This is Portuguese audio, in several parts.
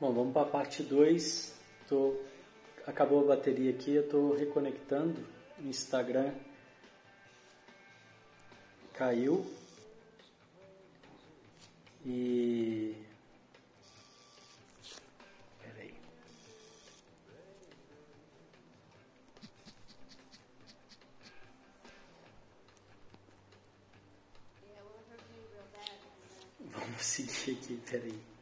Bom, vamos para a parte 2. Tô... Acabou a bateria aqui, eu estou reconectando. O Instagram caiu. E. Peraí. Vamos seguir aqui, peraí.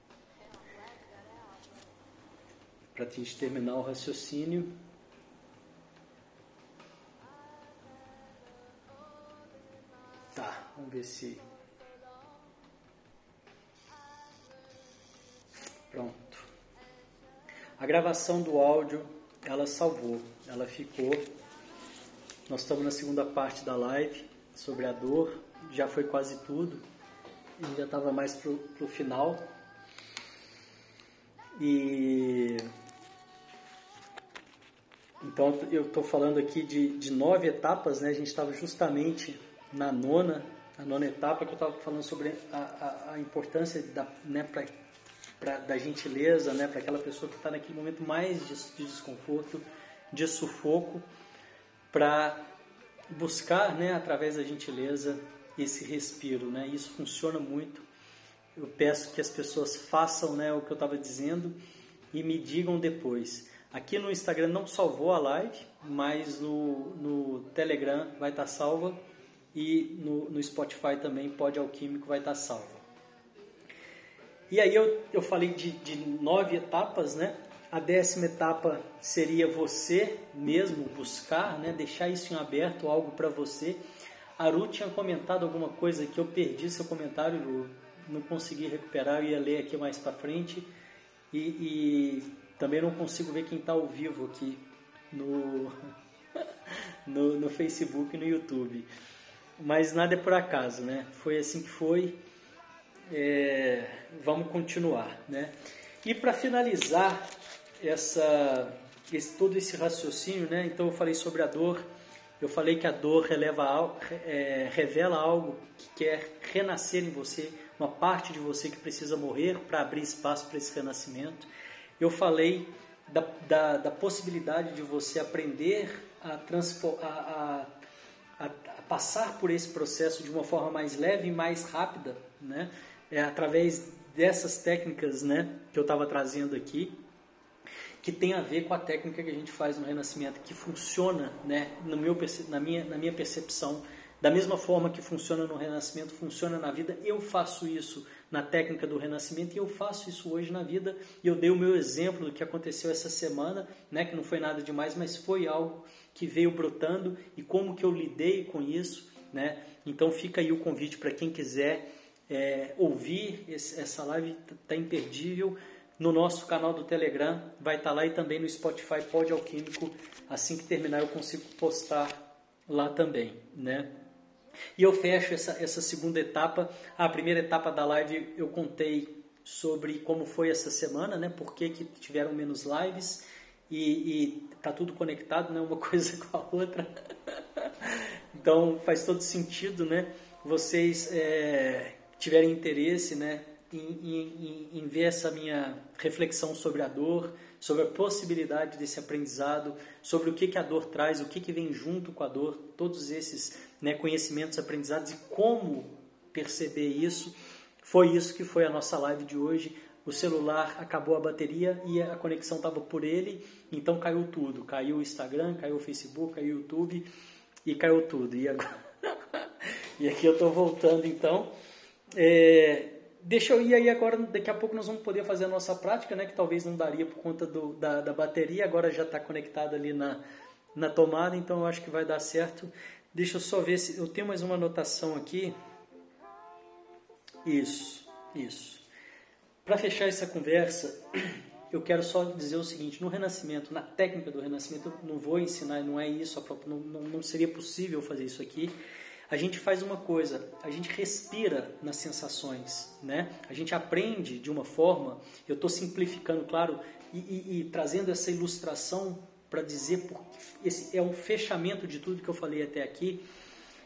Para terminar o raciocínio. Tá, vamos ver se. Pronto. A gravação do áudio ela salvou, ela ficou. Nós estamos na segunda parte da live sobre a dor, já foi quase tudo, e já estava mais pro, pro final. E então eu estou falando aqui de, de nove etapas, né? A gente estava justamente na nona, a nona etapa que eu estava falando sobre a, a, a, importância da, né, pra, pra, da gentileza, né? Para aquela pessoa que está naquele momento mais de, de desconforto, de sufoco, para buscar, né? Através da gentileza esse respiro, né? Isso funciona muito. Eu peço que as pessoas façam, né? O que eu estava dizendo e me digam depois Aqui no Instagram não salvou a live, mas no, no Telegram vai estar salva e no, no Spotify também, Pode Alquímico, vai estar salva. E aí eu, eu falei de, de nove etapas, né? A décima etapa seria você mesmo buscar, né? deixar isso em aberto, algo para você. A tinha comentado alguma coisa que eu perdi seu comentário. Não consegui recuperar, eu ia ler aqui mais para frente. E, e também não consigo ver quem está ao vivo aqui no, no, no, Facebook e no YouTube. Mas nada é por acaso, né? Foi assim que foi. É, vamos continuar, né? E para finalizar essa, esse, todo esse raciocínio, né? Então eu falei sobre a dor. Eu falei que a dor releva, é, revela algo que quer renascer em você, uma parte de você que precisa morrer para abrir espaço para esse renascimento eu falei da, da, da possibilidade de você aprender a, a, a, a, passar por esse processo de uma forma mais leve e mais rápida, né? É, através dessas técnicas né, que eu estava trazendo aqui, que tem a ver com a técnica que a gente faz no Renascimento, que funciona, né, no meu, na, minha, na minha percepção, da mesma forma que funciona no Renascimento, funciona na vida. Eu faço isso na técnica do renascimento e eu faço isso hoje na vida. E eu dei o meu exemplo do que aconteceu essa semana, né, que não foi nada demais, mas foi algo que veio brotando e como que eu lidei com isso, né? Então fica aí o convite para quem quiser é, ouvir esse, essa live, tá imperdível. No nosso canal do Telegram, vai estar tá lá e também no Spotify Pode Alquímico. Assim que terminar, eu consigo postar lá também, né? E eu fecho essa, essa segunda etapa. A primeira etapa da live eu contei sobre como foi essa semana, né? Por que, que tiveram menos lives e, e tá tudo conectado, né? Uma coisa com a outra. então faz todo sentido, né? Vocês é, tiverem interesse, né? Em, em, em, ver essa minha reflexão sobre a dor, sobre a possibilidade desse aprendizado, sobre o que, que a dor traz, o que, que vem junto com a dor, todos esses né, conhecimentos, aprendizados e como perceber isso. Foi isso que foi a nossa live de hoje. O celular acabou a bateria e a conexão estava por ele, então caiu tudo. Caiu o Instagram, caiu o Facebook, caiu o YouTube e caiu tudo. E, agora... e aqui eu estou voltando então. É... Deixa eu ir aí agora, daqui a pouco nós vamos poder fazer a nossa prática, né? Que talvez não daria por conta do, da, da bateria, agora já está conectada ali na, na tomada, então eu acho que vai dar certo. Deixa eu só ver se eu tenho mais uma anotação aqui. Isso, isso. Para fechar essa conversa, eu quero só dizer o seguinte: no Renascimento, na técnica do Renascimento, eu não vou ensinar, não é isso, não, não, não seria possível fazer isso aqui. A gente faz uma coisa, a gente respira nas sensações, né? A gente aprende de uma forma, eu estou simplificando, claro, e, e, e trazendo essa ilustração para dizer porque esse é um fechamento de tudo que eu falei até aqui.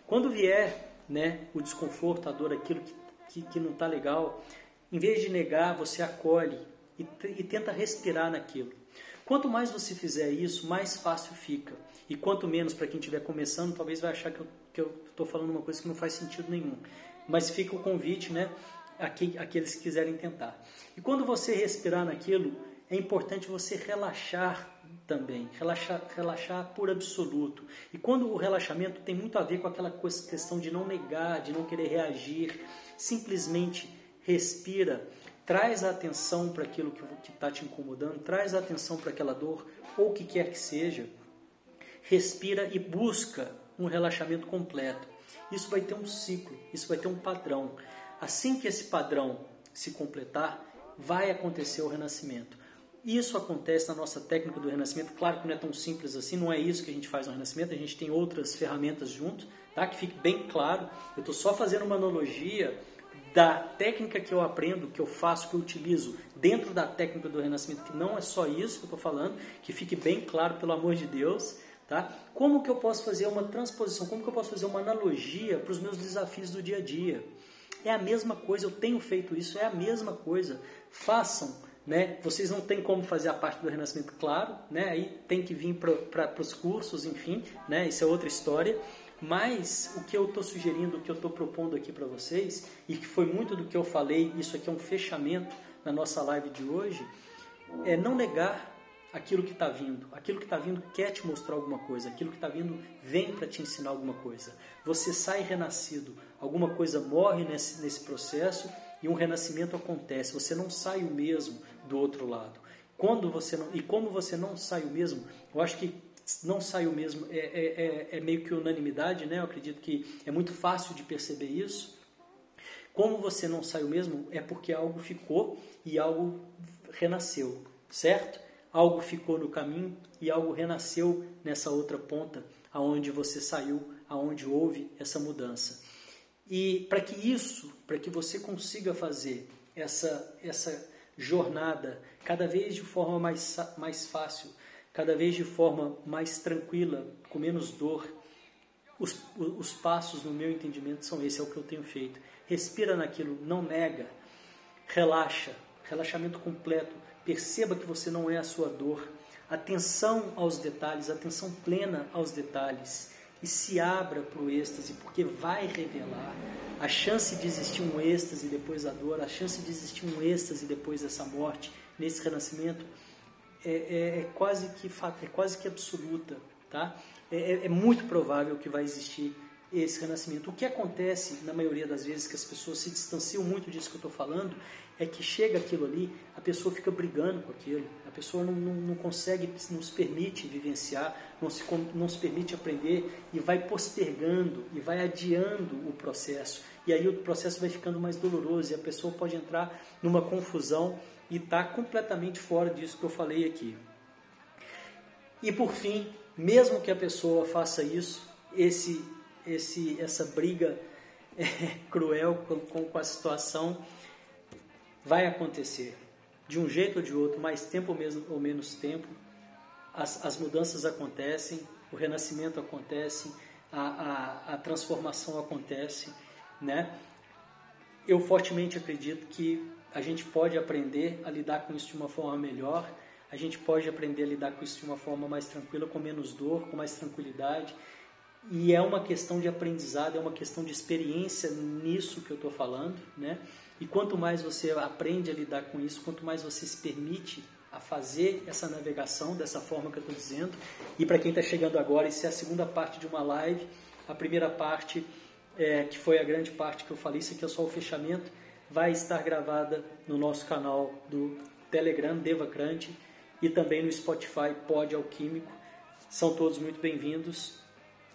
Quando vier né, o desconforto, a dor, aquilo que, que, que não está legal, em vez de negar, você acolhe e, e tenta respirar naquilo. Quanto mais você fizer isso, mais fácil fica. E quanto menos, para quem estiver começando, talvez vai achar que eu estou falando uma coisa que não faz sentido nenhum. Mas fica o convite, né? Aqueles que quiserem tentar. E quando você respirar naquilo, é importante você relaxar também, relaxar, relaxar por absoluto. E quando o relaxamento tem muito a ver com aquela questão de não negar, de não querer reagir, simplesmente respira, traz a atenção para aquilo que está te incomodando, traz a atenção para aquela dor, ou o que quer que seja, respira e busca um relaxamento completo. Isso vai ter um ciclo, isso vai ter um padrão. Assim que esse padrão se completar, vai acontecer o renascimento. Isso acontece na nossa técnica do renascimento. Claro que não é tão simples assim, não é isso que a gente faz no renascimento, a gente tem outras ferramentas junto, tá? que fique bem claro. Eu estou só fazendo uma analogia da técnica que eu aprendo, que eu faço, que eu utilizo dentro da técnica do renascimento, que não é só isso que eu estou falando, que fique bem claro, pelo amor de Deus. Tá? Como que eu posso fazer uma transposição, como que eu posso fazer uma analogia para os meus desafios do dia a dia? É a mesma coisa, eu tenho feito isso, é a mesma coisa. Façam né? Vocês não têm como fazer a parte do renascimento, claro, né? Aí tem que vir para os cursos, enfim, né? Isso é outra história. Mas o que eu estou sugerindo, o que eu estou propondo aqui para vocês, e que foi muito do que eu falei, isso aqui é um fechamento na nossa live de hoje, é não negar aquilo que está vindo. Aquilo que está vindo quer te mostrar alguma coisa, aquilo que está vindo vem para te ensinar alguma coisa. Você sai renascido, alguma coisa morre nesse, nesse processo e um renascimento acontece. Você não sai o mesmo do outro lado. Quando você não, e como você não sai o mesmo, eu acho que não sai o mesmo é, é, é, é meio que unanimidade, né? Eu acredito que é muito fácil de perceber isso. Como você não sai o mesmo é porque algo ficou e algo renasceu, certo? Algo ficou no caminho e algo renasceu nessa outra ponta, aonde você saiu, aonde houve essa mudança. E para que isso, para que você consiga fazer essa, essa jornada cada vez de forma mais, mais fácil, cada vez de forma mais tranquila, com menos dor, os, os passos, no meu entendimento, são esses, é o que eu tenho feito. Respira naquilo, não nega, relaxa, relaxamento completo, perceba que você não é a sua dor, atenção aos detalhes, atenção plena aos detalhes e se abra para o êxtase, porque vai revelar a chance de existir um êxtase depois da dor, a chance de existir um êxtase depois dessa morte, nesse renascimento, é, é, é quase, que, é quase que absoluta. Tá? É, é, é muito provável que vai existir esse renascimento. O que acontece, na maioria das vezes, que as pessoas se distanciam muito disso que eu estou falando, é que chega aquilo ali, a pessoa fica brigando com aquilo, a pessoa não, não, não consegue, não se permite vivenciar, não se, não se permite aprender e vai postergando e vai adiando o processo. E aí o processo vai ficando mais doloroso e a pessoa pode entrar numa confusão e estar tá completamente fora disso que eu falei aqui. E por fim, mesmo que a pessoa faça isso, esse, esse, essa briga é, cruel com, com a situação vai acontecer. De um jeito ou de outro, mais tempo ou, menos tempo, as, as mudanças acontecem, o renascimento acontece, a, a, a transformação acontece, né? Eu fortemente acredito que a gente pode aprender a lidar com isso de uma forma melhor, a gente pode aprender a lidar com isso de uma forma mais tranquila, com menos dor, com mais tranquilidade. E é uma questão de aprendizado, é uma questão de experiência nisso que eu estou falando, né? E quanto mais você aprende a lidar com isso, quanto mais você se permite a fazer essa navegação dessa forma que eu estou dizendo. E para quem está chegando agora, isso é a segunda parte de uma live. A primeira parte, é, que foi a grande parte que eu falei, isso aqui é só o fechamento, vai estar gravada no nosso canal do Telegram, Devacrante, e também no Spotify, Pod Alquímico. São todos muito bem-vindos.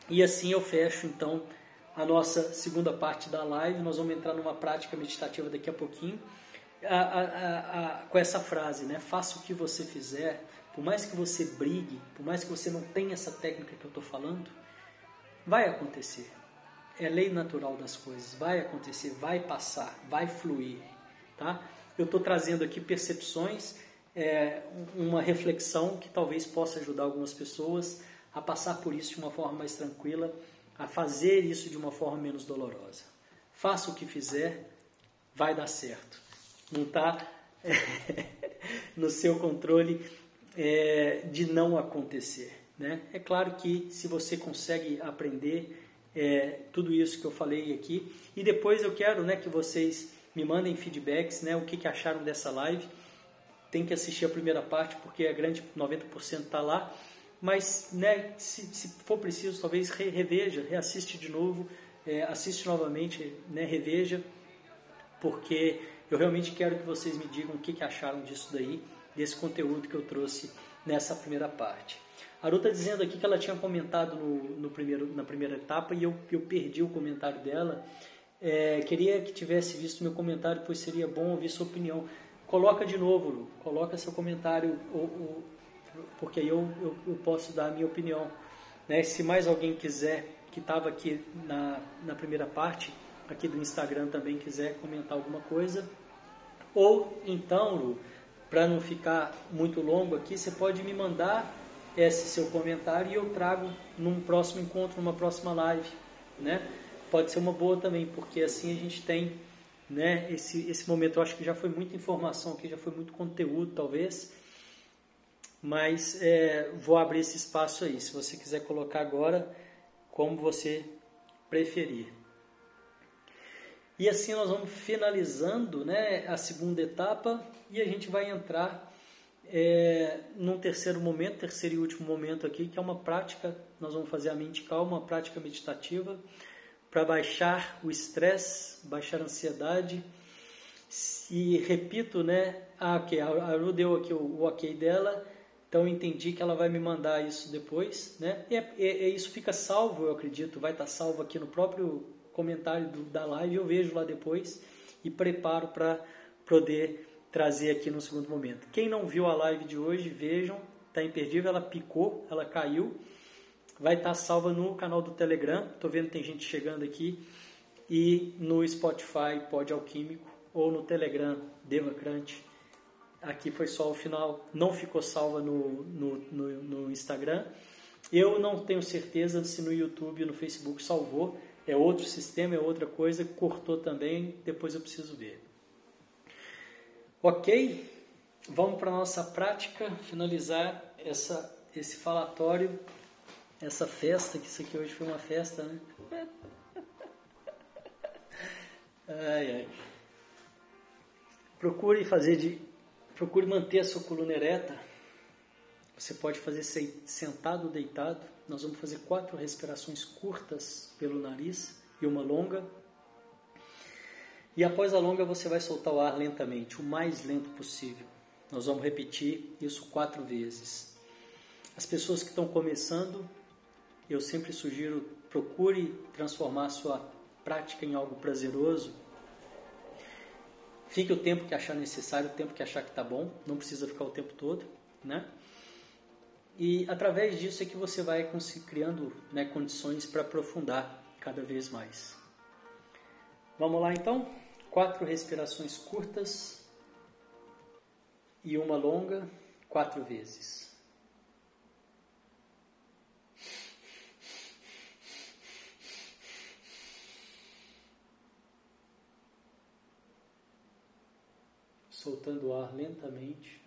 E assim eu fecho, então, a nossa segunda parte da live. Nós vamos entrar numa prática meditativa daqui a pouquinho. A, a, a, com essa frase, né? Faça o que você fizer, por mais que você brigue, por mais que você não tenha essa técnica que eu estou falando, vai acontecer. É lei natural das coisas, vai acontecer, vai passar, vai fluir, tá? Eu estou trazendo aqui percepções, é, uma reflexão que talvez possa ajudar algumas pessoas a passar por isso de uma forma mais tranquila a fazer isso de uma forma menos dolorosa. Faça o que fizer, vai dar certo. Não tá? no seu controle é, de não acontecer. Né? É claro que se você consegue aprender é, tudo isso que eu falei aqui, e depois eu quero né, que vocês me mandem feedbacks, né, o que, que acharam dessa live. Tem que assistir a primeira parte porque a grande 90% está lá, mas né, se, se, for preciso, talvez reveja, reassiste de novo, é, assiste novamente, né, reveja, porque eu realmente quero que vocês me digam o que, que acharam disso daí, desse conteúdo que eu trouxe nessa primeira parte. A Aru está dizendo aqui que ela tinha comentado no, no, primeiro, na primeira etapa e eu, eu perdi o comentário dela. É, queria que tivesse visto meu comentário, pois seria bom ouvir sua opinião. Coloca de novo, Lu, coloca seu comentário, porque aí eu, eu, eu, posso dar a minha opinião. Né? Se mais alguém quiser, que estava aqui na, na primeira parte, aqui do Instagram também quiser comentar alguma coisa, ou então, Lu, para não ficar muito longo aqui, você pode me mandar esse seu comentário e eu trago num próximo encontro, numa próxima live, né? Pode ser uma boa também, porque assim a gente tem, né, esse, esse momento. Eu acho que já foi muita informação aqui, já foi muito conteúdo, talvez, mas é, vou abrir esse espaço aí. Se você quiser colocar agora, como você preferir. E assim nós vamos finalizando né, a segunda etapa e a gente vai entrar é, num terceiro momento, terceiro e último momento aqui, que é uma prática, nós vamos fazer a mente calma, uma prática meditativa para baixar o estresse, baixar a ansiedade. E repito, né, ah, ok, a Aru deu aqui o, o ok dela, então eu entendi que ela vai me mandar isso depois, né? E, é, é, isso fica salvo, eu acredito, vai estar salvo aqui no próprio comentário do, da live, eu vejo lá depois e preparo para poder trazer aqui no segundo momento. Quem não viu a live de hoje, vejam, está imperdível, ela picou, ela caiu, vai estar tá salva no canal do Telegram, estou vendo tem gente chegando aqui, e no Spotify Pod Alquímico, ou no Telegram Devacrante. Aqui foi só o final, não ficou salva no, no, no, no Instagram. Eu não tenho certeza se no YouTube e no Facebook salvou, é outro sistema, é outra coisa, cortou também, depois eu preciso ver. Ok? Vamos para a nossa prática, finalizar essa, esse falatório, essa festa, que isso aqui hoje foi uma festa, né? Ai, ai. Procure fazer de. Procure manter a sua coluna ereta. Você pode fazer sentado ou deitado. Nós vamos fazer quatro respirações curtas pelo nariz e uma longa e após a longa você vai soltar o ar lentamente, o mais lento possível. Nós vamos repetir isso quatro vezes. As pessoas que estão começando, eu sempre sugiro procure transformar sua prática em algo prazeroso. Fique o tempo que achar necessário, o tempo que achar que está bom, não precisa ficar o tempo todo, né? E através disso é que você vai criando né, condições para aprofundar cada vez mais. Vamos lá então? quatro respirações curtas e uma longa, quatro vezes. Soltando o ar lentamente.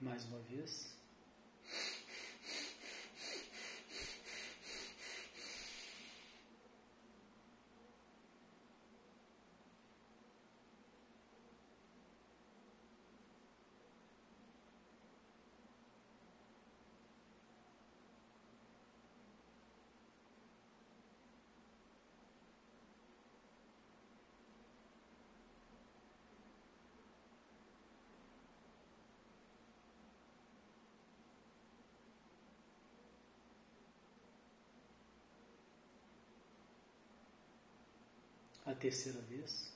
mais uma vez. A terceira vez.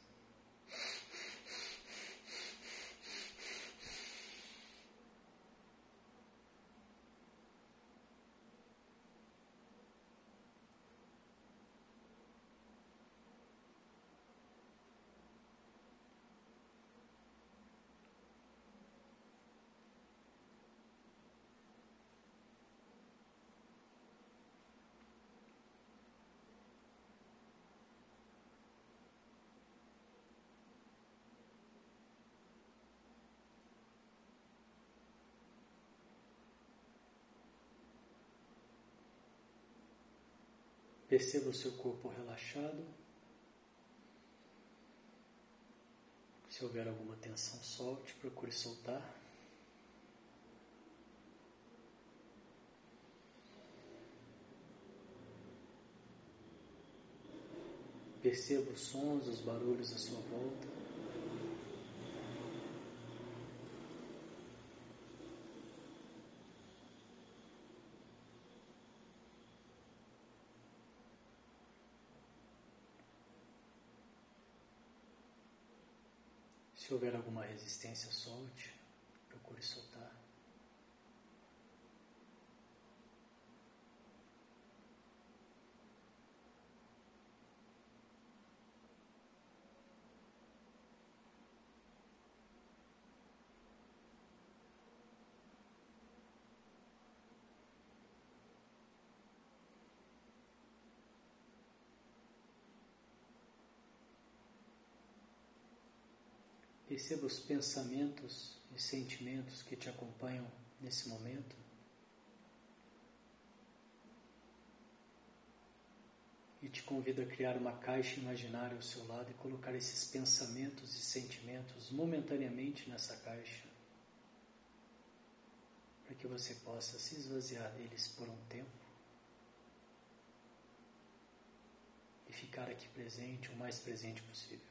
Perceba o seu corpo relaxado. Se houver alguma tensão, solte, procure soltar. Perceba os sons, os barulhos à sua volta. Se houver alguma resistência, solte, procure soltar. Perceba os pensamentos e sentimentos que te acompanham nesse momento. E te convido a criar uma caixa imaginária ao seu lado e colocar esses pensamentos e sentimentos momentaneamente nessa caixa, para que você possa se esvaziar deles por um tempo e ficar aqui presente, o mais presente possível.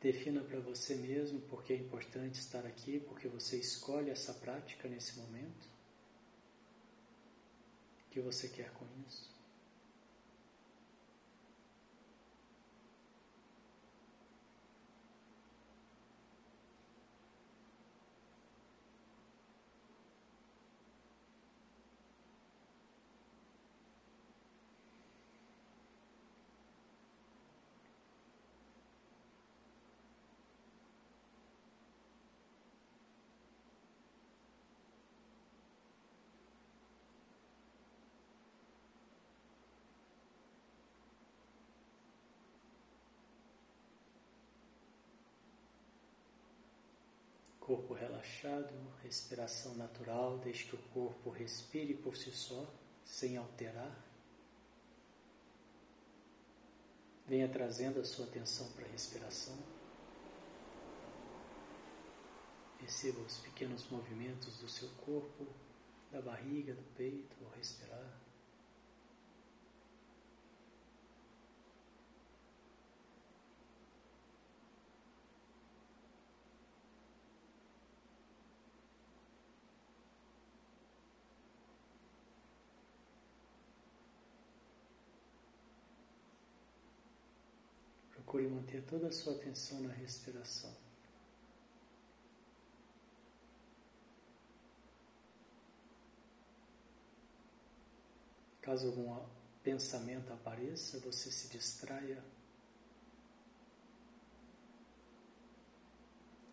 Defina para você mesmo porque é importante estar aqui, porque você escolhe essa prática nesse momento. O que você quer com isso? Corpo relaxado, respiração natural, deixe que o corpo respire por si só, sem alterar. Venha trazendo a sua atenção para a respiração. Perceba os pequenos movimentos do seu corpo, da barriga, do peito ao respirar. procure manter toda a sua atenção na respiração. Caso algum pensamento apareça, você se distraia.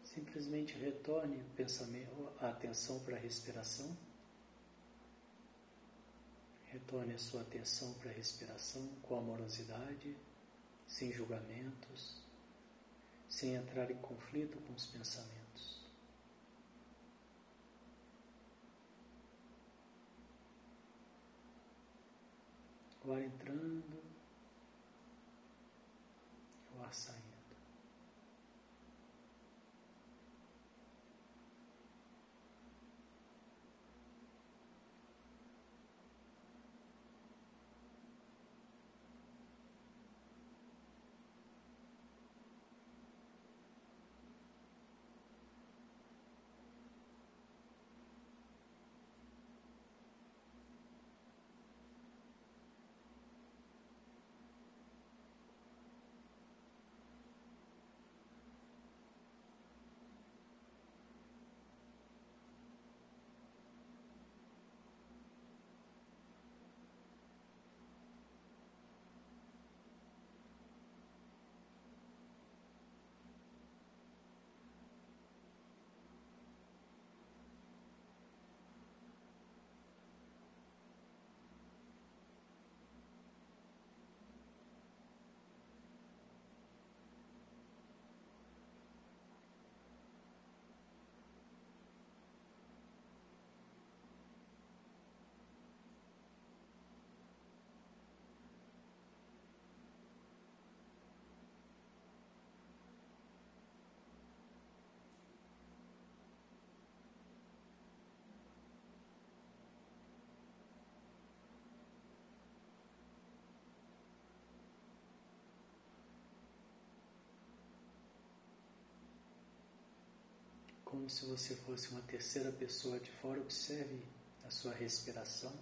Simplesmente retorne o pensamento, a atenção para a respiração. Retorne a sua atenção para a respiração com amorosidade sem julgamentos, sem entrar em conflito com os pensamentos. O ar entrando, o ar saindo. Como se você fosse uma terceira pessoa de fora, observe a sua respiração.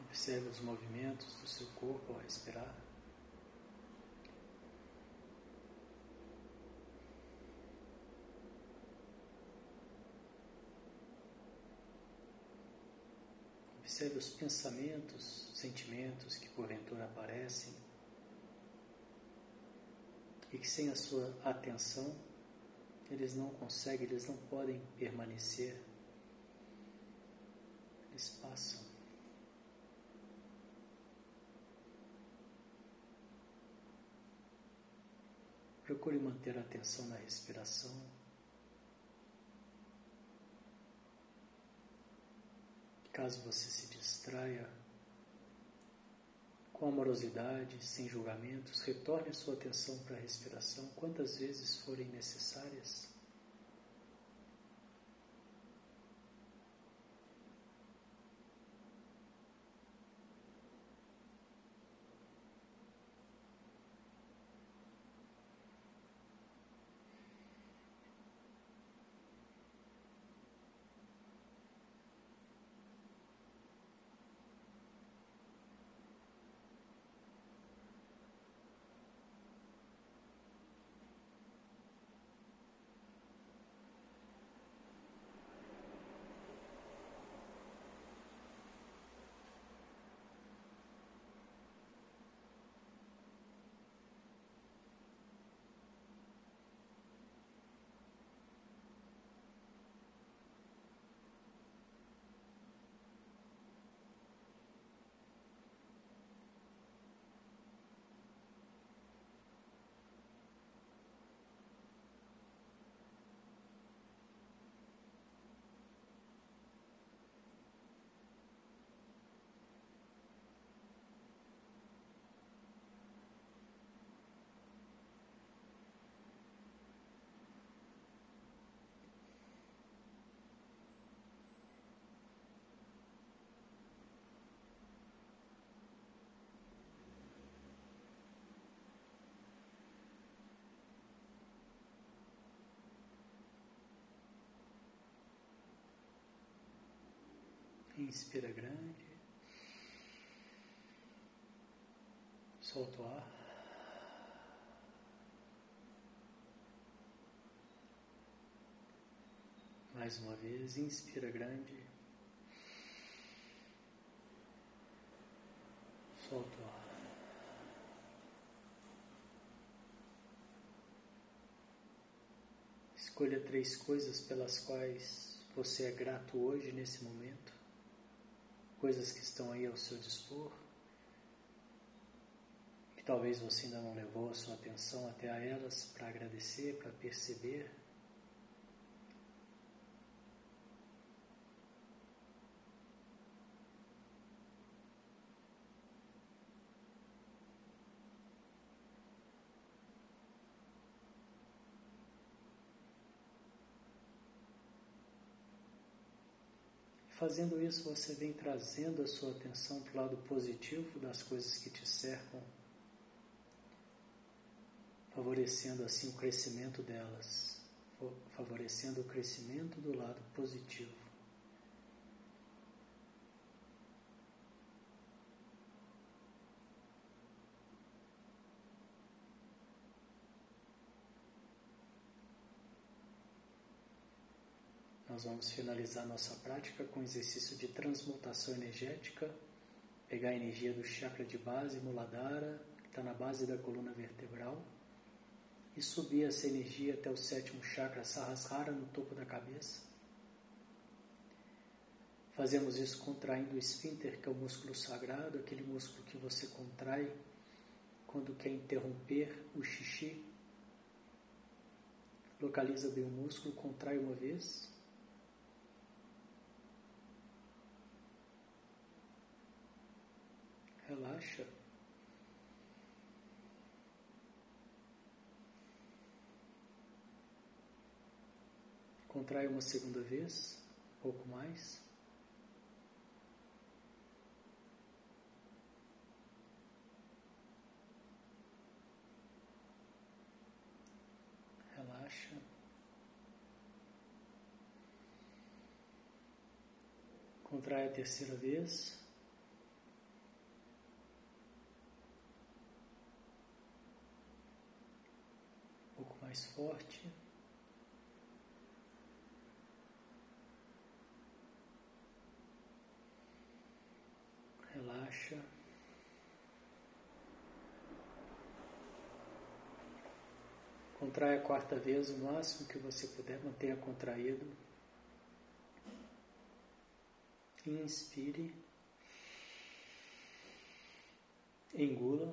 Observe os movimentos do seu corpo ao respirar. Observe os pensamentos, sentimentos que porventura aparecem e que sem a sua atenção eles não conseguem, eles não podem permanecer, eles passam. Procure manter a atenção na respiração. Caso você se distraia, com amorosidade, sem julgamentos, retorne a sua atenção para a respiração quantas vezes forem necessárias. inspira grande, solta o ar. Mais uma vez, inspira grande, solta o ar. Escolha três coisas pelas quais você é grato hoje, nesse momento. Coisas que estão aí ao seu dispor. Que talvez você ainda não levou a sua atenção até a elas para agradecer, para perceber. Fazendo isso, você vem trazendo a sua atenção para o lado positivo das coisas que te cercam, favorecendo assim o crescimento delas, favorecendo o crescimento do lado positivo. Nós vamos finalizar nossa prática com o exercício de transmutação energética, pegar a energia do chakra de base, Muladhara, que está na base da coluna vertebral, e subir essa energia até o sétimo chakra, Sahasrara, no topo da cabeça. Fazemos isso contraindo o esfíncter, que é o músculo sagrado, aquele músculo que você contrai quando quer interromper o xixi. Localiza bem o músculo, contrai uma vez. Relaxa. Contrai uma segunda vez, um pouco mais. Relaxa. Contrai a terceira vez. Mais forte. Relaxa. Contrai a quarta vez o máximo que você puder, mantenha contraído. Inspire. Engula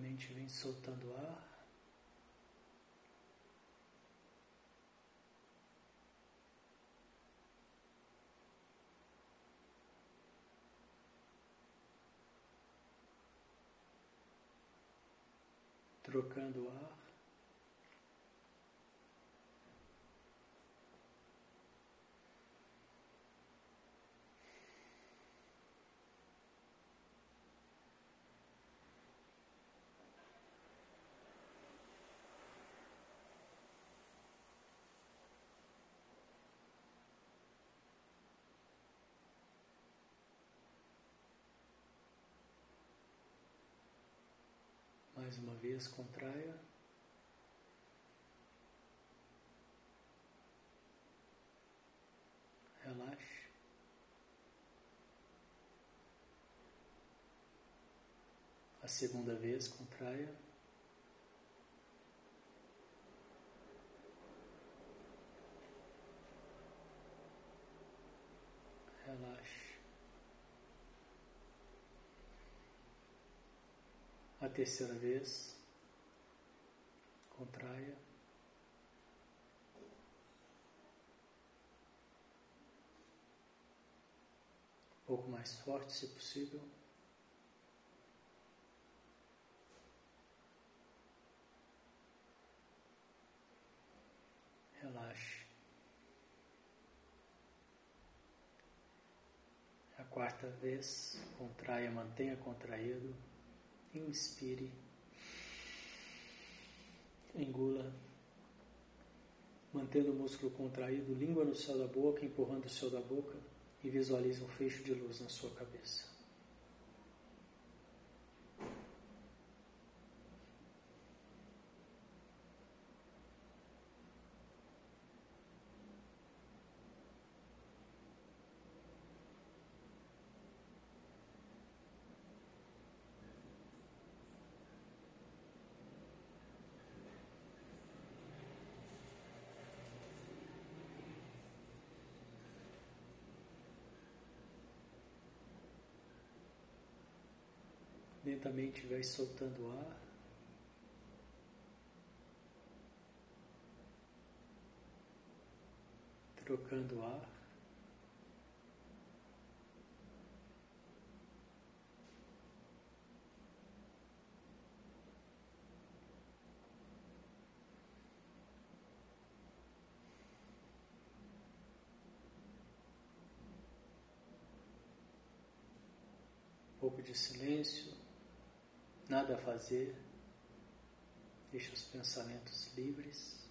Lentamente vem soltando ar. Trocando ar. Mais uma vez, contraia. Relaxe. A segunda vez, contraia. terceira vez, contraia. Um pouco mais forte, se possível. Relaxe. A quarta vez, contraia, mantenha contraído inspire, engula, mantendo o músculo contraído, língua no céu da boca, empurrando o céu da boca e visualize um fecho de luz na sua cabeça. Lentamente vai soltando o ar. Trocando o ar. Pouco de silêncio nada a fazer, deixa os pensamentos livres.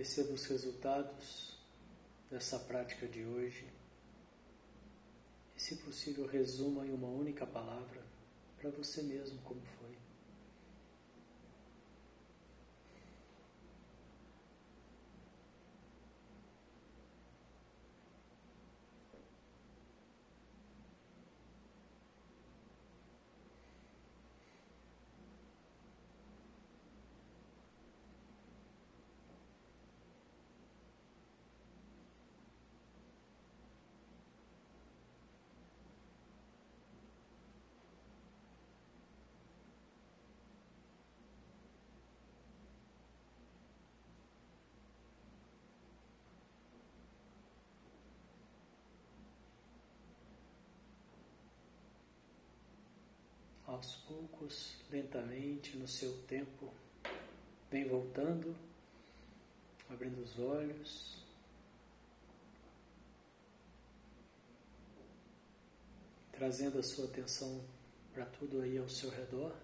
Perceba os resultados dessa prática de hoje e, se possível, resuma em uma única palavra para você mesmo como foi. Aos poucos, lentamente, no seu tempo, vem voltando, abrindo os olhos. Trazendo a sua atenção para tudo aí ao seu redor.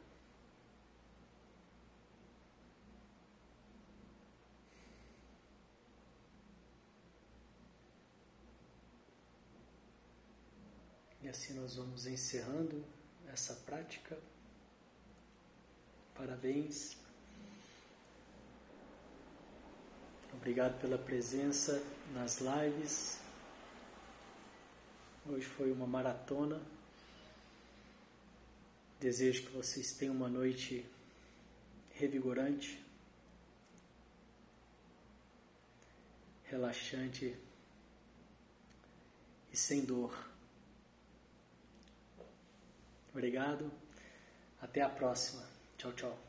E assim nós vamos encerrando essa prática. Parabéns. Obrigado pela presença nas lives. Hoje foi uma maratona. Desejo que vocês tenham uma noite revigorante, relaxante e sem dor. Obrigado. Até a próxima. Tchau, tchau.